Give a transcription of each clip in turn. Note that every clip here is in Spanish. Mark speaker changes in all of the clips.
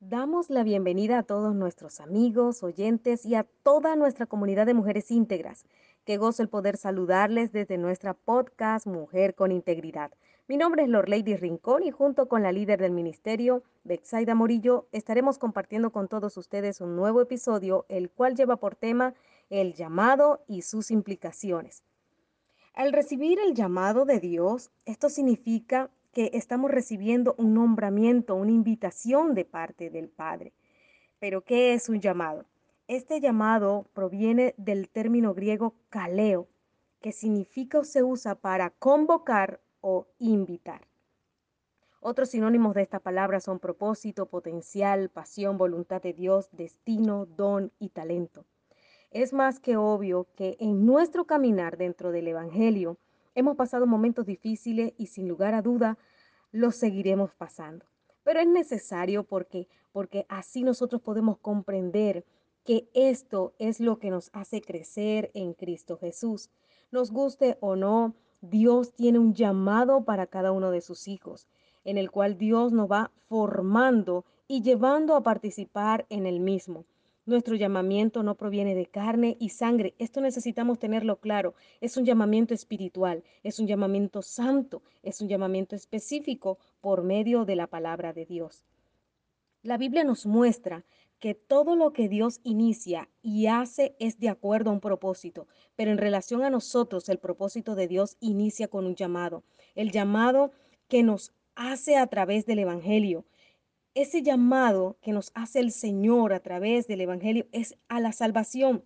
Speaker 1: Damos la bienvenida a todos nuestros amigos, oyentes y a toda nuestra comunidad de mujeres íntegras. Que gozo el poder saludarles desde nuestra podcast Mujer con Integridad. Mi nombre es Lorlady Rincón y junto con la líder del ministerio, Bexaida Morillo, estaremos compartiendo con todos ustedes un nuevo episodio, el cual lleva por tema el llamado y sus implicaciones. Al recibir el llamado de Dios, esto significa que estamos recibiendo un nombramiento, una invitación de parte del Padre. Pero, ¿qué es un llamado? Este llamado proviene del término griego kaleo, que significa o se usa para convocar o invitar. Otros sinónimos de esta palabra son propósito, potencial, pasión, voluntad de Dios, destino, don y talento. Es más que obvio que en nuestro caminar dentro del Evangelio Hemos pasado momentos difíciles y sin lugar a duda los seguiremos pasando. Pero es necesario porque, porque así nosotros podemos comprender que esto es lo que nos hace crecer en Cristo Jesús. Nos guste o no, Dios tiene un llamado para cada uno de sus hijos, en el cual Dios nos va formando y llevando a participar en el mismo. Nuestro llamamiento no proviene de carne y sangre. Esto necesitamos tenerlo claro. Es un llamamiento espiritual, es un llamamiento santo, es un llamamiento específico por medio de la palabra de Dios. La Biblia nos muestra que todo lo que Dios inicia y hace es de acuerdo a un propósito, pero en relación a nosotros el propósito de Dios inicia con un llamado, el llamado que nos hace a través del Evangelio, ese llamado que nos hace el Señor a través del Evangelio es a la salvación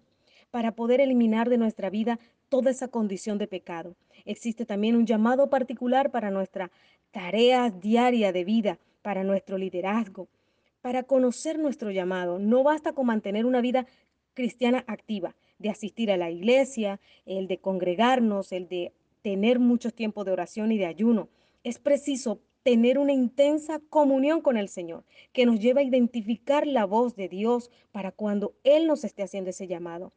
Speaker 1: para poder eliminar de nuestra vida toda esa condición de pecado. Existe también un llamado particular para nuestra tarea diaria de vida, para nuestro liderazgo, para conocer nuestro llamado. No basta con mantener una vida cristiana activa, de asistir a la iglesia, el de congregarnos, el de tener mucho tiempo de oración y de ayuno. Es preciso tener una intensa comunión con el Señor, que nos lleva a identificar la voz de Dios para cuando Él nos esté haciendo ese llamado.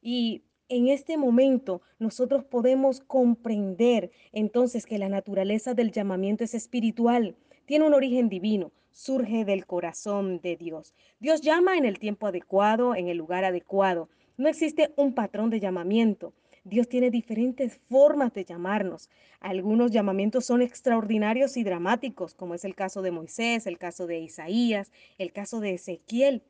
Speaker 1: Y en este momento nosotros podemos comprender entonces que la naturaleza del llamamiento es espiritual, tiene un origen divino, surge del corazón de Dios. Dios llama en el tiempo adecuado, en el lugar adecuado. No existe un patrón de llamamiento. Dios tiene diferentes formas de llamarnos. Algunos llamamientos son extraordinarios y dramáticos, como es el caso de Moisés, el caso de Isaías, el caso de Ezequiel.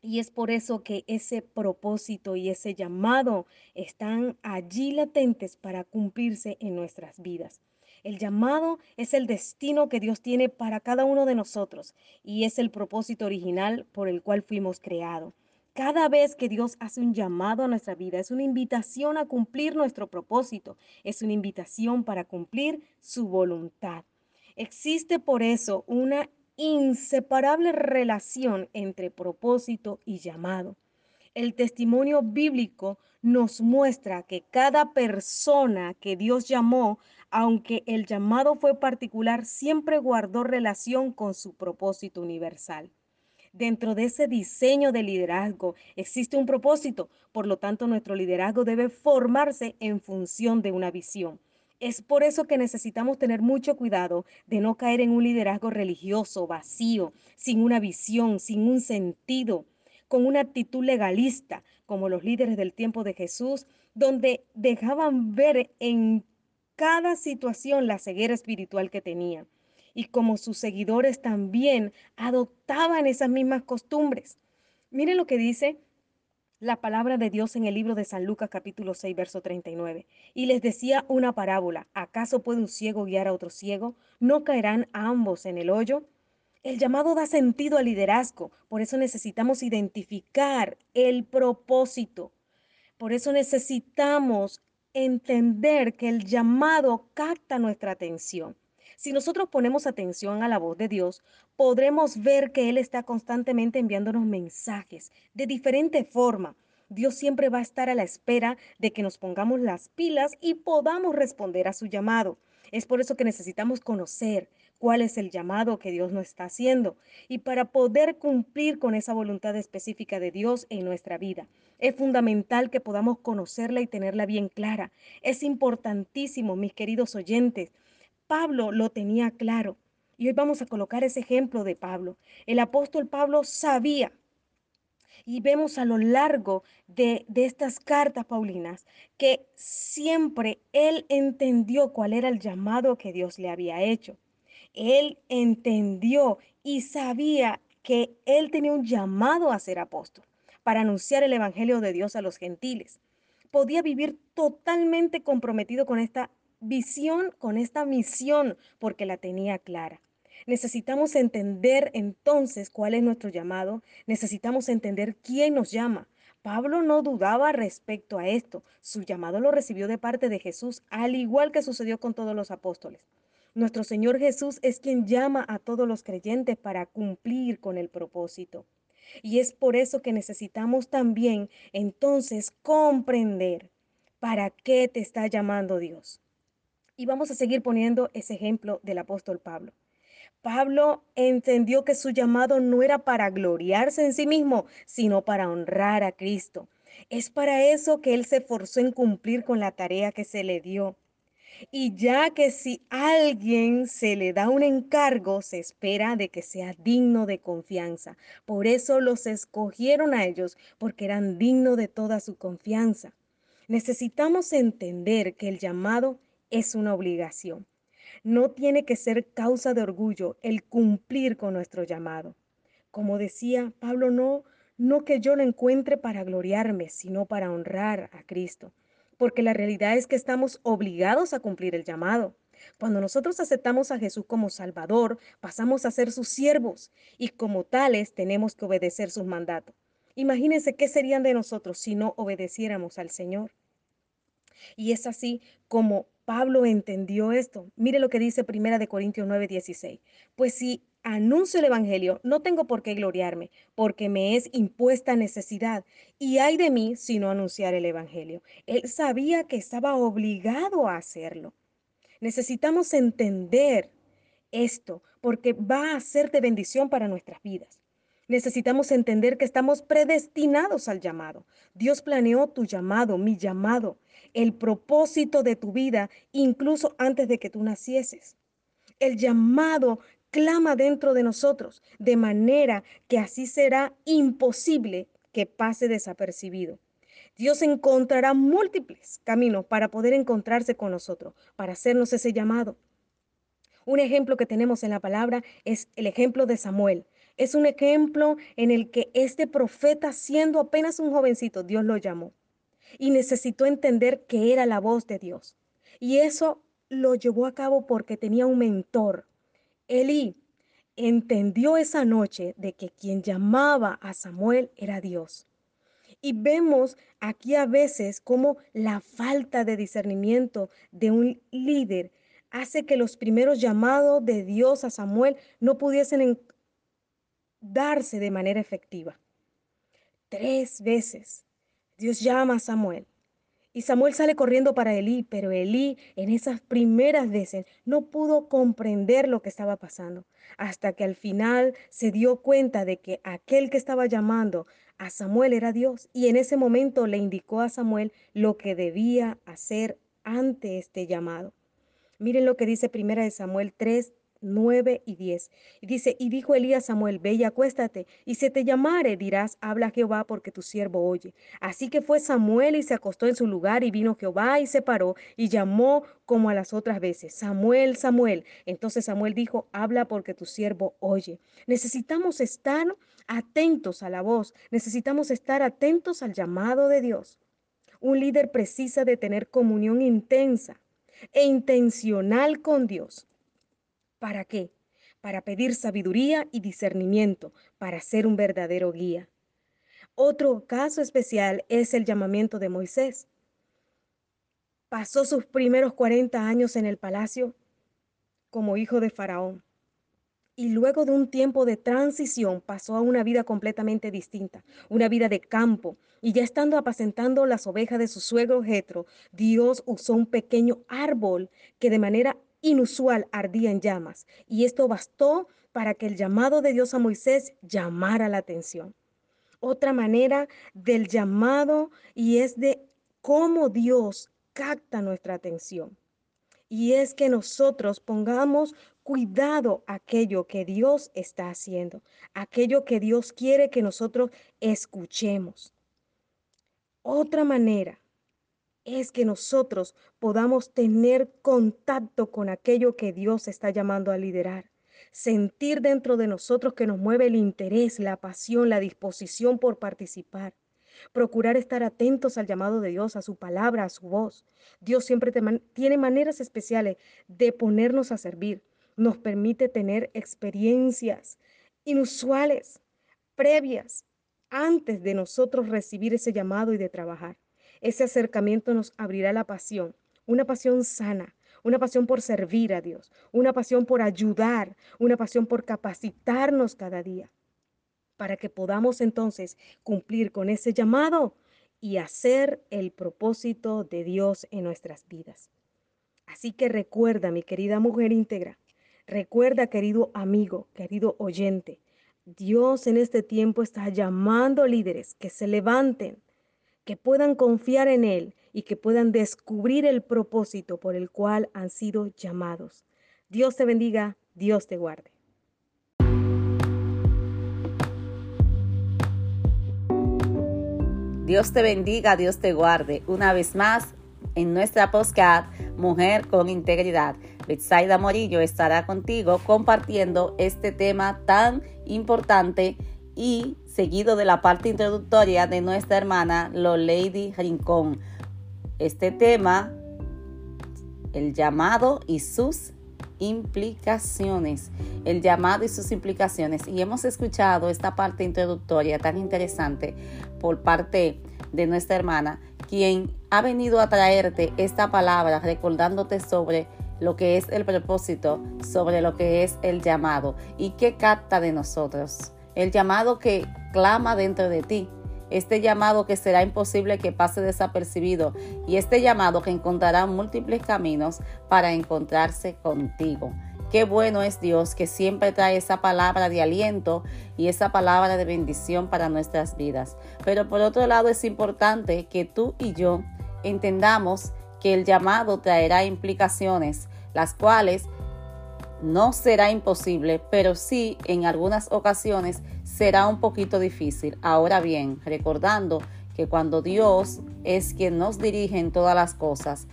Speaker 1: Y es por eso que ese propósito y ese llamado están allí latentes para cumplirse en nuestras vidas. El llamado es el destino que Dios tiene para cada uno de nosotros y es el propósito original por el cual fuimos creados. Cada vez que Dios hace un llamado a nuestra vida, es una invitación a cumplir nuestro propósito, es una invitación para cumplir su voluntad. Existe por eso una inseparable relación entre propósito y llamado. El testimonio bíblico nos muestra que cada persona que Dios llamó, aunque el llamado fue particular, siempre guardó relación con su propósito universal. Dentro de ese diseño de liderazgo existe un propósito, por lo tanto nuestro liderazgo debe formarse en función de una visión. Es por eso que necesitamos tener mucho cuidado de no caer en un liderazgo religioso, vacío, sin una visión, sin un sentido, con una actitud legalista, como los líderes del tiempo de Jesús, donde dejaban ver en cada situación la ceguera espiritual que tenían y como sus seguidores también adoptaban esas mismas costumbres. Miren lo que dice la palabra de Dios en el libro de San Lucas capítulo 6, verso 39. Y les decía una parábola, ¿acaso puede un ciego guiar a otro ciego? ¿No caerán ambos en el hoyo? El llamado da sentido al liderazgo, por eso necesitamos identificar el propósito. Por eso necesitamos entender que el llamado capta nuestra atención. Si nosotros ponemos atención a la voz de Dios, podremos ver que Él está constantemente enviándonos mensajes de diferente forma. Dios siempre va a estar a la espera de que nos pongamos las pilas y podamos responder a su llamado. Es por eso que necesitamos conocer cuál es el llamado que Dios nos está haciendo y para poder cumplir con esa voluntad específica de Dios en nuestra vida. Es fundamental que podamos conocerla y tenerla bien clara. Es importantísimo, mis queridos oyentes, Pablo lo tenía claro. Y hoy vamos a colocar ese ejemplo de Pablo. El apóstol Pablo sabía y vemos a lo largo de, de, estas cartas paulinas que siempre él entendió cuál era el llamado que Dios le había hecho. Él entendió y sabía que él tenía un llamado a ser apóstol para anunciar el Evangelio de Dios a los gentiles. Podía vivir totalmente comprometido con esta visión, con esta misión, porque la tenía clara. Necesitamos entender entonces cuál es nuestro llamado, necesitamos entender quién nos llama. Pablo no dudaba respecto a esto, su llamado lo recibió de parte de Jesús, al igual que sucedió con todos los apóstoles. Nuestro Señor Jesús es quien llama a todos los creyentes para cumplir con el propósito. Y es por eso que necesitamos también entonces comprender para qué te está llamando Dios. Y vamos a seguir poniendo ese ejemplo del apóstol Pablo. Pablo entendió que su llamado no era para gloriarse en sí mismo, sino para honrar a Cristo. Es para eso que él se esforzó en cumplir con la tarea que se le dio. Y ya que si alguien se le da un encargo, se espera de que sea digno de confianza. Por eso los escogieron a ellos, porque eran dignos de toda su confianza. Necesitamos entender que el llamado es una obligación. No tiene que ser causa de orgullo el cumplir con nuestro llamado. Como decía Pablo, no, no que yo lo encuentre para gloriarme, sino para honrar a Cristo porque la realidad es que estamos obligados a cumplir el llamado. Cuando nosotros aceptamos a Jesús como Salvador, pasamos a ser sus siervos y como tales tenemos que obedecer sus mandatos. Imagínense qué serían de nosotros si no obedeciéramos al Señor. Y es así como Pablo entendió esto. Mire lo que dice Primera de Corintios 9, 16. Pues si anuncio el Evangelio, no tengo por qué gloriarme, porque me es impuesta necesidad. Y hay de mí si no anunciar el Evangelio. Él sabía que estaba obligado a hacerlo. Necesitamos entender esto, porque va a ser de bendición para nuestras vidas. Necesitamos entender que estamos predestinados al llamado. Dios planeó tu llamado, mi llamado, el propósito de tu vida, incluso antes de que tú nacieses. El llamado clama dentro de nosotros, de manera que así será imposible que pase desapercibido. Dios encontrará múltiples caminos para poder encontrarse con nosotros, para hacernos ese llamado. Un ejemplo que tenemos en la palabra es el ejemplo de Samuel. Es un ejemplo en el que este profeta, siendo apenas un jovencito, Dios lo llamó y necesitó entender que era la voz de Dios. Y eso lo llevó a cabo porque tenía un mentor, Elí entendió esa noche de que quien llamaba a Samuel era Dios. Y vemos aquí a veces cómo la falta de discernimiento de un líder hace que los primeros llamados de Dios a Samuel no pudiesen darse de manera efectiva. Tres veces Dios llama a Samuel y Samuel sale corriendo para Elí, pero Elí en esas primeras veces no pudo comprender lo que estaba pasando, hasta que al final se dio cuenta de que aquel que estaba llamando a Samuel era Dios, y en ese momento le indicó a Samuel lo que debía hacer ante este llamado. Miren lo que dice primera de Samuel 3, 9 y 10. Y dice, y dijo Elías Samuel, ve y acuéstate, y se te llamare, dirás, habla Jehová, porque tu siervo oye. Así que fue Samuel y se acostó en su lugar, y vino Jehová y se paró, y llamó como a las otras veces, Samuel, Samuel. Entonces Samuel dijo, habla porque tu siervo oye. Necesitamos estar atentos a la voz, necesitamos estar atentos al llamado de Dios. Un líder precisa de tener comunión intensa e intencional con Dios. ¿Para qué? Para pedir sabiduría y discernimiento, para ser un verdadero guía. Otro caso especial es el llamamiento de Moisés. Pasó sus primeros 40 años en el palacio como hijo de Faraón y luego de un tiempo de transición pasó a una vida completamente distinta, una vida de campo. Y ya estando apacentando las ovejas de su suegro Jetro, Dios usó un pequeño árbol que de manera inusual ardía en llamas, y esto bastó para que el llamado de Dios a Moisés llamara la atención. Otra manera del llamado y es de cómo Dios capta nuestra atención. Y es que nosotros pongamos cuidado aquello que Dios está haciendo, aquello que Dios quiere que nosotros escuchemos. Otra manera es que nosotros podamos tener contacto con aquello que Dios está llamando a liderar. Sentir dentro de nosotros que nos mueve el interés, la pasión, la disposición por participar. Procurar estar atentos al llamado de Dios, a su palabra, a su voz. Dios siempre tiene maneras especiales de ponernos a servir. Nos permite tener experiencias inusuales, previas, antes de nosotros recibir ese llamado y de trabajar. Ese acercamiento nos abrirá la pasión, una pasión sana, una pasión por servir a Dios, una pasión por ayudar, una pasión por capacitarnos cada día, para que podamos entonces cumplir con ese llamado y hacer el propósito de Dios en nuestras vidas. Así que recuerda, mi querida mujer íntegra, recuerda, querido amigo, querido oyente, Dios en este tiempo está llamando líderes que se levanten, que puedan confiar en Él y que puedan descubrir el propósito por el cual han sido llamados. Dios te bendiga, Dios te guarde.
Speaker 2: Dios te bendiga, Dios te guarde. Una vez más, en nuestra podcast Mujer con Integridad. Betsaida Morillo estará contigo compartiendo este tema tan importante y seguido de la parte introductoria de nuestra hermana Lady Rincón. Este tema, el llamado y sus implicaciones. El llamado y sus implicaciones. Y hemos escuchado esta parte introductoria tan interesante por parte de nuestra hermana, quien ha venido a traerte esta palabra recordándote sobre lo que es el propósito, sobre lo que es el llamado y qué capta de nosotros. El llamado que clama dentro de ti, este llamado que será imposible que pase desapercibido y este llamado que encontrará múltiples caminos para encontrarse contigo. Qué bueno es Dios que siempre trae esa palabra de aliento y esa palabra de bendición para nuestras vidas. Pero por otro lado es importante que tú y yo entendamos que el llamado traerá implicaciones, las cuales no será imposible, pero sí en algunas ocasiones será un poquito difícil. Ahora bien, recordando que cuando Dios es quien nos dirige en todas las cosas,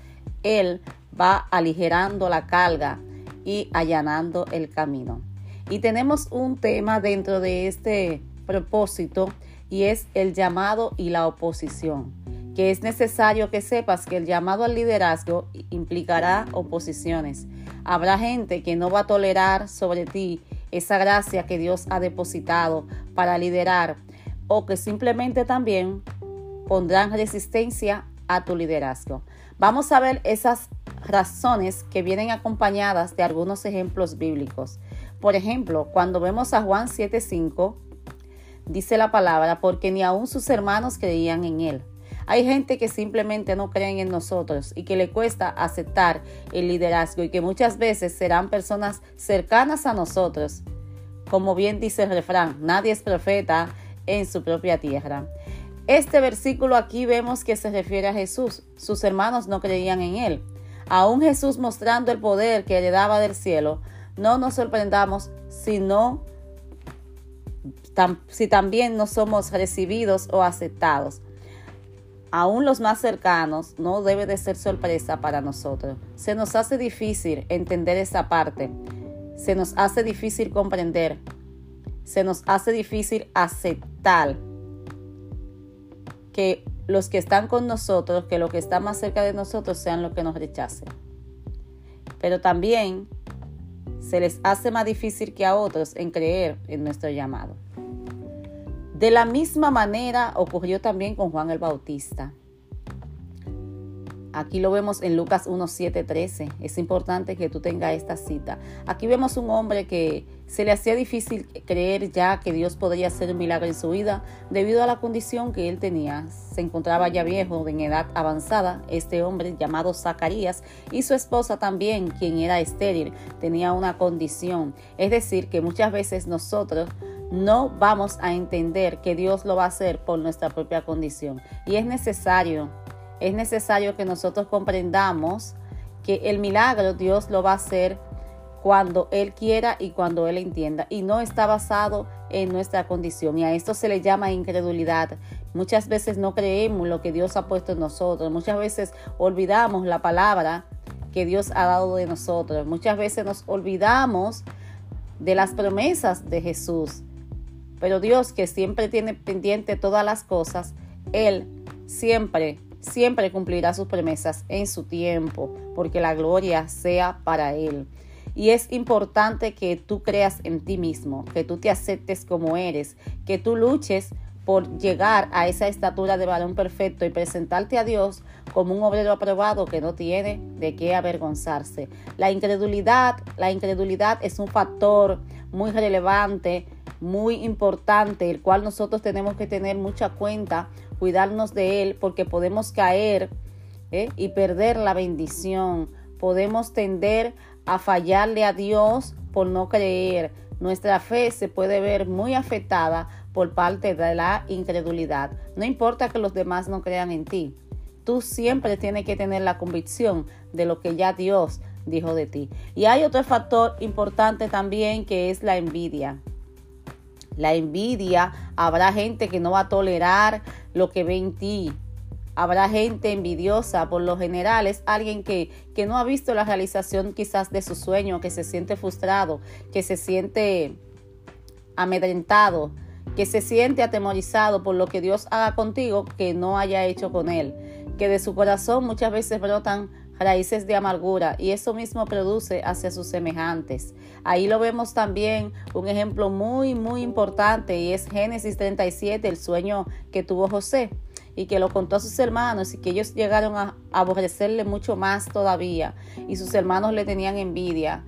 Speaker 2: Él va aligerando la carga y allanando el camino. Y tenemos un tema dentro de este propósito y es el llamado y la oposición que es necesario que sepas que el llamado al liderazgo implicará oposiciones. Habrá gente que no va a tolerar sobre ti esa gracia que Dios ha depositado para liderar o que simplemente también pondrán resistencia a tu liderazgo. Vamos a ver esas razones que vienen acompañadas de algunos ejemplos bíblicos. Por ejemplo, cuando vemos a Juan 7:5, dice la palabra, porque ni aun sus hermanos creían en él. Hay gente que simplemente no creen en nosotros y que le cuesta aceptar el liderazgo y que muchas veces serán personas cercanas a nosotros. Como bien dice el refrán, nadie es profeta en su propia tierra. Este versículo aquí vemos que se refiere a Jesús. Sus hermanos no creían en él. Aún Jesús mostrando el poder que heredaba del cielo, no nos sorprendamos si no si también no somos recibidos o aceptados aún los más cercanos, no debe de ser sorpresa para nosotros. Se nos hace difícil entender esa parte. Se nos hace difícil comprender. Se nos hace difícil aceptar que los que están con nosotros, que los que están más cerca de nosotros sean los que nos rechacen. Pero también se les hace más difícil que a otros en creer en nuestro llamado. De la misma manera ocurrió también con Juan el Bautista. Aquí lo vemos en Lucas 1, 13. Es importante que tú tengas esta cita. Aquí vemos un hombre que se le hacía difícil creer ya que Dios podría hacer un milagro en su vida debido a la condición que él tenía. Se encontraba ya viejo, en edad avanzada. Este hombre llamado Zacarías y su esposa también, quien era estéril, tenía una condición. Es decir, que muchas veces nosotros no vamos a entender que Dios lo va a hacer por nuestra propia condición. Y es necesario, es necesario que nosotros comprendamos que el milagro Dios lo va a hacer cuando Él quiera y cuando Él entienda. Y no está basado en nuestra condición. Y a esto se le llama incredulidad. Muchas veces no creemos lo que Dios ha puesto en nosotros. Muchas veces olvidamos la palabra que Dios ha dado de nosotros. Muchas veces nos olvidamos de las promesas de Jesús. Pero Dios que siempre tiene pendiente todas las cosas, Él siempre, siempre cumplirá sus promesas en su tiempo, porque la gloria sea para Él. Y es importante que tú creas en ti mismo, que tú te aceptes como eres, que tú luches por llegar a esa estatura de varón perfecto y presentarte a Dios como un obrero aprobado que no tiene de qué avergonzarse. La incredulidad, la incredulidad es un factor muy relevante, muy importante, el cual nosotros tenemos que tener mucha cuenta, cuidarnos de él, porque podemos caer ¿eh? y perder la bendición. Podemos tender a fallarle a Dios por no creer. Nuestra fe se puede ver muy afectada por parte de la incredulidad. No importa que los demás no crean en ti. Tú siempre tienes que tener la convicción de lo que ya Dios dijo de ti. Y hay otro factor importante también que es la envidia. La envidia, habrá gente que no va a tolerar lo que ve en ti. Habrá gente envidiosa, por lo general es alguien que, que no ha visto la realización quizás de su sueño, que se siente frustrado, que se siente amedrentado, que se siente atemorizado por lo que Dios haga contigo que no haya hecho con él, que de su corazón muchas veces brotan raíces de amargura y eso mismo produce hacia sus semejantes. Ahí lo vemos también un ejemplo muy muy importante y es Génesis 37, el sueño que tuvo José y que lo contó a sus hermanos y que ellos llegaron a aborrecerle mucho más todavía y sus hermanos le tenían envidia,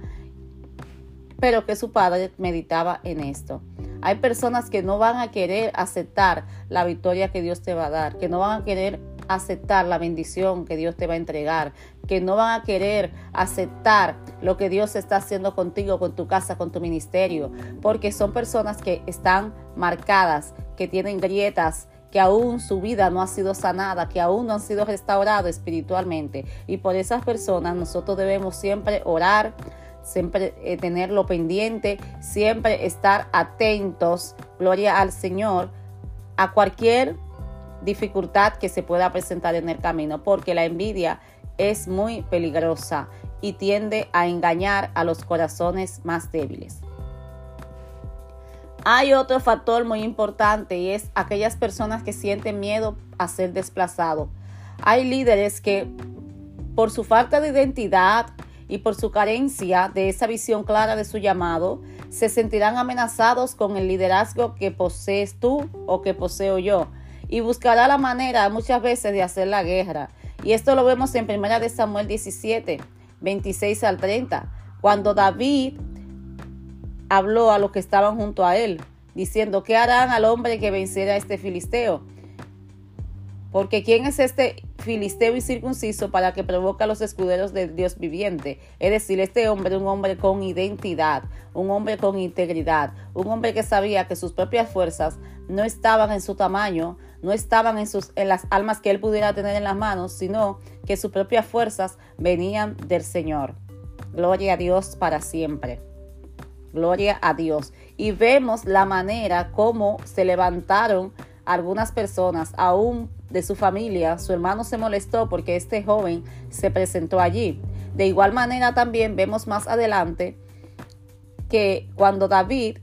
Speaker 2: pero que su padre meditaba en esto. Hay personas que no van a querer aceptar la victoria que Dios te va a dar, que no van a querer aceptar la bendición que Dios te va a entregar, que no van a querer aceptar lo que Dios está haciendo contigo, con tu casa, con tu ministerio, porque son personas que están marcadas, que tienen grietas, que aún su vida no ha sido sanada, que aún no han sido restaurados espiritualmente. Y por esas personas nosotros debemos siempre orar, siempre eh, tenerlo pendiente, siempre estar atentos, gloria al Señor, a cualquier dificultad que se pueda presentar en el camino, porque la envidia es muy peligrosa y tiende a engañar a los corazones más débiles. Hay otro factor muy importante y es aquellas personas que sienten miedo a ser desplazados. Hay líderes que por su falta de identidad y por su carencia de esa visión clara de su llamado, se sentirán amenazados con el liderazgo que posees tú o que poseo yo y buscará la manera muchas veces de hacer la guerra. Y esto lo vemos en 1 de Samuel 17, 26 al 30, cuando David habló a los que estaban junto a él, diciendo, ¿qué harán al hombre que venciera a este filisteo? Porque ¿quién es este filisteo y circunciso para que provoque a los escuderos del Dios viviente? Es decir, este hombre, un hombre con identidad, un hombre con integridad, un hombre que sabía que sus propias fuerzas no estaban en su tamaño, no estaban en, sus, en las almas que él pudiera tener en las manos, sino que sus propias fuerzas venían del Señor. Gloria a Dios para siempre. Gloria a Dios. Y vemos la manera como se levantaron algunas personas, aún de su familia. Su hermano se molestó porque este joven se presentó allí. De igual manera también vemos más adelante que cuando David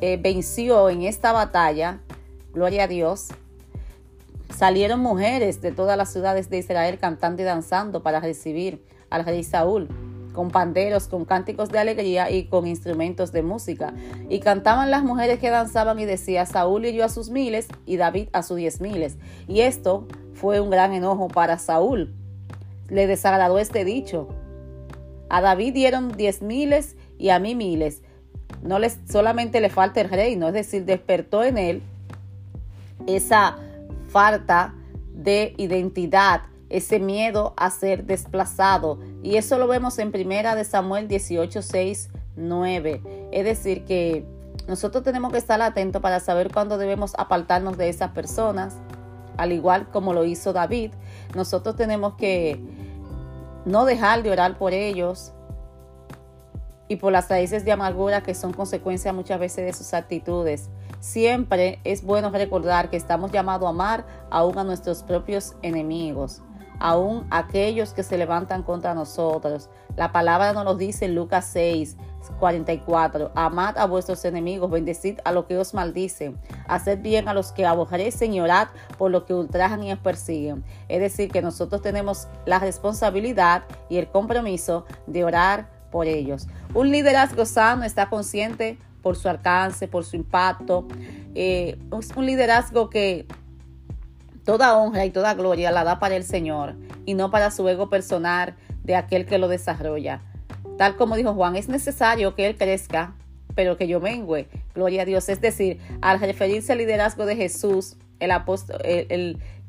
Speaker 2: eh, venció en esta batalla, gloria a Dios, salieron mujeres de todas las ciudades de Israel cantando y danzando para recibir al rey Saúl con panderos, con cánticos de alegría y con instrumentos de música. Y cantaban las mujeres que danzaban y decía, Saúl hirió a sus miles y David a sus diez miles. Y esto fue un gran enojo para Saúl. Le desagradó este dicho. A David dieron diez miles y a mí miles. No les, solamente le falta el reino, es decir, despertó en él esa falta de identidad ese miedo a ser desplazado. Y eso lo vemos en primera de Samuel 18, 6, 9. Es decir, que nosotros tenemos que estar atentos para saber cuándo debemos apartarnos de esas personas, al igual como lo hizo David. Nosotros tenemos que no dejar de orar por ellos y por las raíces de amargura que son consecuencia muchas veces de sus actitudes. Siempre es bueno recordar que estamos llamados a amar aún a nuestros propios enemigos, aún aquellos que se levantan contra nosotros. La palabra nos lo dice en Lucas 6, 44. Amad a vuestros enemigos, bendecid a los que os maldicen, haced bien a los que aborrecen y orad por los que ultrajan y os persiguen. Es decir, que nosotros tenemos la responsabilidad y el compromiso de orar por ellos. Un liderazgo sano está consciente por su alcance, por su impacto. Eh, es un liderazgo que toda honra y toda gloria la da para el Señor y no para su ego personal de aquel que lo desarrolla. Tal como dijo Juan, es necesario que Él crezca, pero que yo mengüe. Gloria a Dios. Es decir, al referirse al liderazgo de Jesús, el apóstol,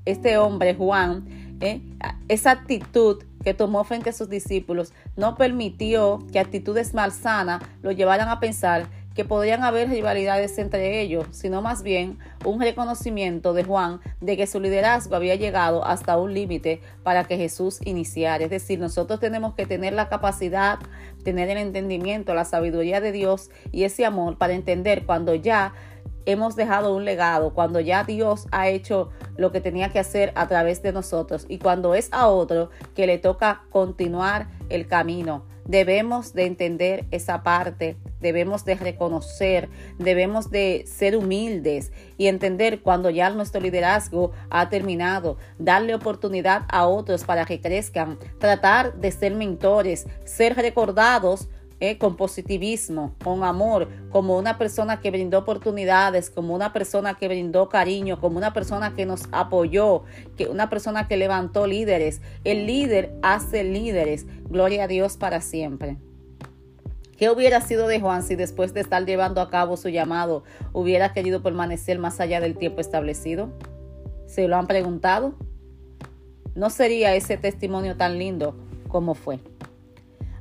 Speaker 2: este hombre, Juan, eh, esa actitud que tomó frente a sus discípulos no permitió que actitudes malsanas lo llevaran a pensar que podrían haber rivalidades entre ellos, sino más bien un reconocimiento de Juan de que su liderazgo había llegado hasta un límite para que Jesús iniciara. Es decir, nosotros tenemos que tener la capacidad, tener el entendimiento, la sabiduría de Dios y ese amor para entender cuando ya hemos dejado un legado, cuando ya Dios ha hecho lo que tenía que hacer a través de nosotros y cuando es a otro que le toca continuar el camino. Debemos de entender esa parte debemos de reconocer, debemos de ser humildes y entender cuando ya nuestro liderazgo ha terminado, darle oportunidad a otros para que crezcan, tratar de ser mentores, ser recordados eh, con positivismo, con amor, como una persona que brindó oportunidades, como una persona que brindó cariño, como una persona que nos apoyó, que una persona que levantó líderes. El líder hace líderes. Gloria a Dios para siempre. ¿Qué hubiera sido de Juan si después de estar llevando a cabo su llamado hubiera querido permanecer más allá del tiempo establecido? ¿Se lo han preguntado? No sería ese testimonio tan lindo como fue.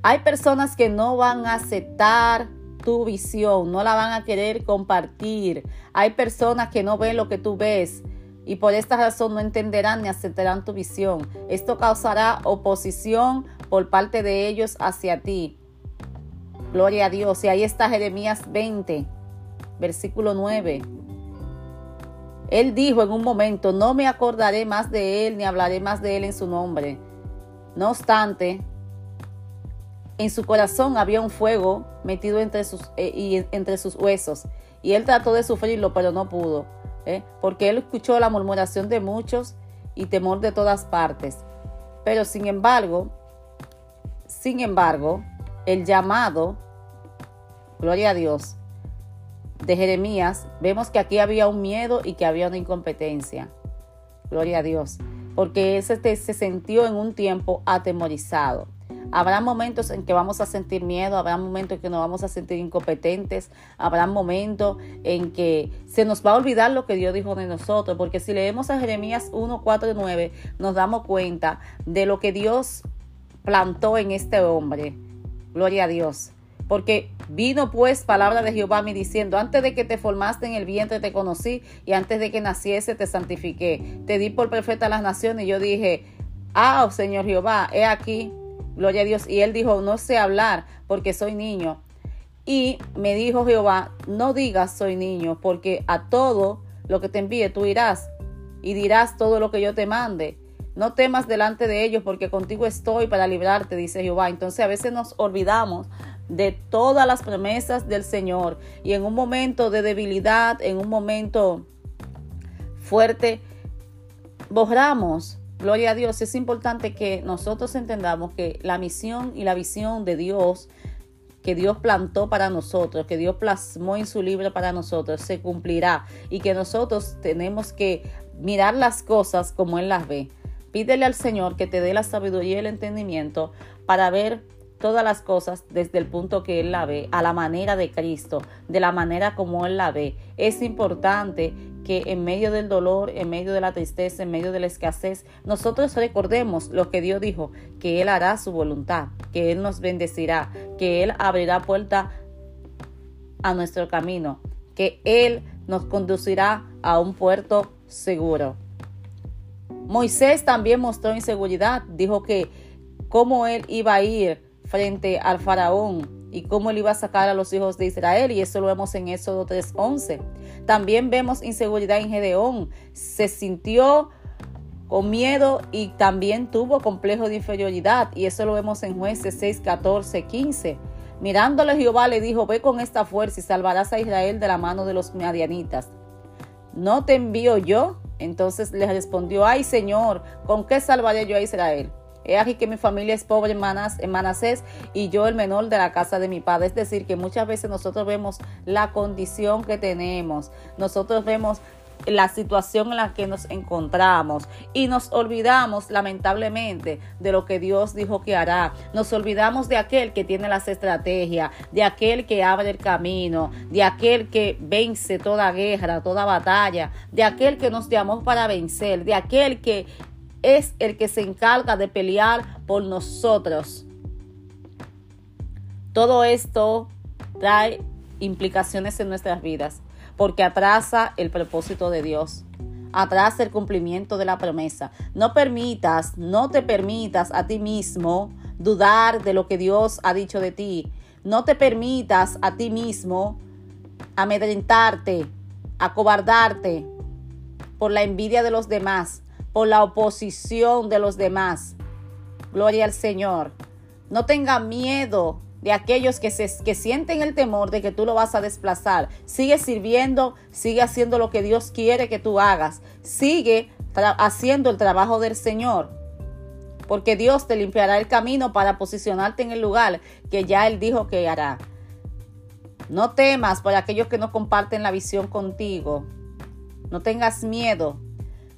Speaker 2: Hay personas que no van a aceptar tu visión, no la van a querer compartir. Hay personas que no ven lo que tú ves y por esta razón no entenderán ni aceptarán tu visión. Esto causará oposición por parte de ellos hacia ti. Gloria a Dios. Y ahí está Jeremías 20, versículo 9. Él dijo en un momento, no me acordaré más de él ni hablaré más de él en su nombre. No obstante, en su corazón había un fuego metido entre sus, eh, y entre sus huesos. Y él trató de sufrirlo, pero no pudo. ¿eh? Porque él escuchó la murmuración de muchos y temor de todas partes. Pero sin embargo, sin embargo, el llamado, gloria a Dios, de Jeremías, vemos que aquí había un miedo y que había una incompetencia. Gloria a Dios. Porque ese se sintió en un tiempo atemorizado. Habrá momentos en que vamos a sentir miedo, habrá momentos en que nos vamos a sentir incompetentes, habrá momentos en que se nos va a olvidar lo que Dios dijo de nosotros, porque si leemos a Jeremías 1, 4 y 9, nos damos cuenta de lo que Dios plantó en este hombre Gloria a Dios. Porque vino pues palabra de Jehová mí diciendo, antes de que te formaste en el vientre te conocí y antes de que naciese te santifiqué. Te di por perfecta a las naciones y yo dije, ah, oh, Señor Jehová, he aquí, gloria a Dios. Y él dijo, no sé hablar porque soy niño. Y me dijo Jehová, no digas soy niño, porque a todo lo que te envíe tú irás y dirás todo lo que yo te mande. No temas delante de ellos porque contigo estoy para librarte, dice Jehová. Entonces a veces nos olvidamos de todas las promesas del Señor y en un momento de debilidad, en un momento fuerte, borramos. Gloria a Dios. Es importante que nosotros entendamos que la misión y la visión de Dios que Dios plantó para nosotros, que Dios plasmó en su libro para nosotros, se cumplirá y que nosotros tenemos que mirar las cosas como Él las ve. Pídele al Señor que te dé la sabiduría y el entendimiento para ver todas las cosas desde el punto que Él la ve, a la manera de Cristo, de la manera como Él la ve. Es importante que en medio del dolor, en medio de la tristeza, en medio de la escasez, nosotros recordemos lo que Dios dijo, que Él hará su voluntad, que Él nos bendecirá, que Él abrirá puerta a nuestro camino, que Él nos conducirá a un puerto seguro. Moisés también mostró inseguridad, dijo que cómo él iba a ir frente al faraón y cómo él iba a sacar a los hijos de Israel, y eso lo vemos en Éxodo 3:11. También vemos inseguridad en Gedeón, se sintió con miedo y también tuvo complejo de inferioridad, y eso lo vemos en Jueces 6, 14, 15. Mirándole Jehová le dijo, ve con esta fuerza y salvarás a Israel de la mano de los madianitas. ¿No te envío yo? Entonces le respondió, ay Señor, ¿con qué salvaré yo a Israel? He aquí que mi familia es pobre en, Manasés y yo el menor de la casa de mi padre. Es decir, que muchas veces nosotros vemos la condición que tenemos. Nosotros vemos la situación en la que nos encontramos y nos olvidamos lamentablemente de lo que Dios dijo que hará. Nos olvidamos de aquel que tiene las estrategias, de aquel que abre el camino, de aquel que vence toda guerra, toda batalla, de aquel que nos llamó para vencer, de aquel que es el que se encarga de pelear por nosotros. Todo esto trae implicaciones en nuestras vidas porque atrasa el propósito de Dios. Atrasa el cumplimiento de la promesa. No permitas, no te permitas a ti mismo dudar de lo que Dios ha dicho de ti. No te permitas a ti mismo amedrentarte, acobardarte por la envidia de los demás, por la oposición de los demás. Gloria al Señor. No tenga miedo de aquellos que, se, que sienten el temor de que tú lo vas a desplazar. Sigue sirviendo, sigue haciendo lo que Dios quiere que tú hagas. Sigue haciendo el trabajo del Señor. Porque Dios te limpiará el camino para posicionarte en el lugar que ya Él dijo que hará. No temas por aquellos que no comparten la visión contigo. No tengas miedo.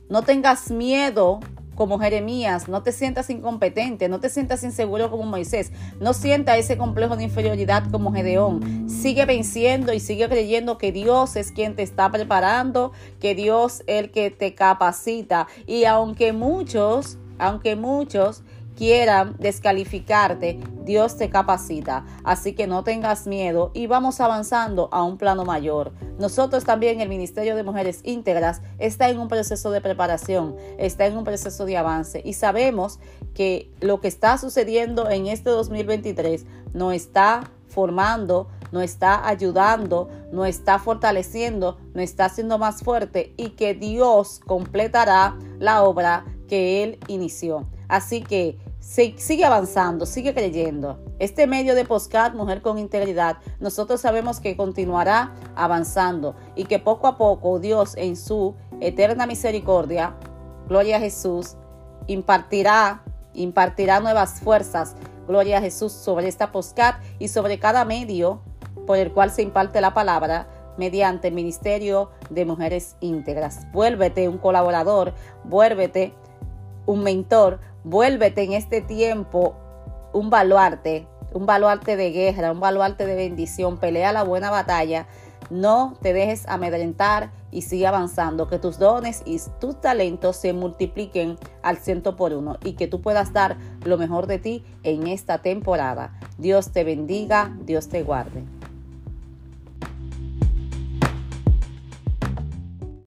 Speaker 2: No tengas miedo como Jeremías, no te sientas incompetente, no te sientas inseguro como Moisés, no sienta ese complejo de inferioridad como Gedeón. Sigue venciendo y sigue creyendo que Dios es quien te está preparando, que Dios es el que te capacita. Y aunque muchos, aunque muchos quieran descalificarte, Dios te capacita. Así que no tengas miedo y vamos avanzando a un plano mayor. Nosotros también, el Ministerio de Mujeres Íntegras, está en un proceso de preparación, está en un proceso de avance y sabemos que lo que está sucediendo en este 2023 no está formando, no está ayudando, no está fortaleciendo, no está haciendo más fuerte y que Dios completará la obra que Él inició. Así que sigue avanzando, sigue creyendo. Este medio de postcat Mujer con Integridad, nosotros sabemos que continuará avanzando y que poco a poco Dios en su eterna misericordia, gloria a Jesús, impartirá, impartirá nuevas fuerzas, gloria a Jesús, sobre esta postcat y sobre cada medio por el cual se imparte la palabra mediante el Ministerio de Mujeres Íntegras. Vuélvete un colaborador, vuélvete un mentor, vuélvete en este tiempo un baluarte, un baluarte de guerra, un baluarte de bendición, pelea la buena batalla, no te dejes amedrentar y sigue avanzando, que tus dones y tus talentos se multipliquen al ciento por uno y que tú puedas dar lo mejor de ti en esta temporada. Dios te bendiga, Dios te guarde.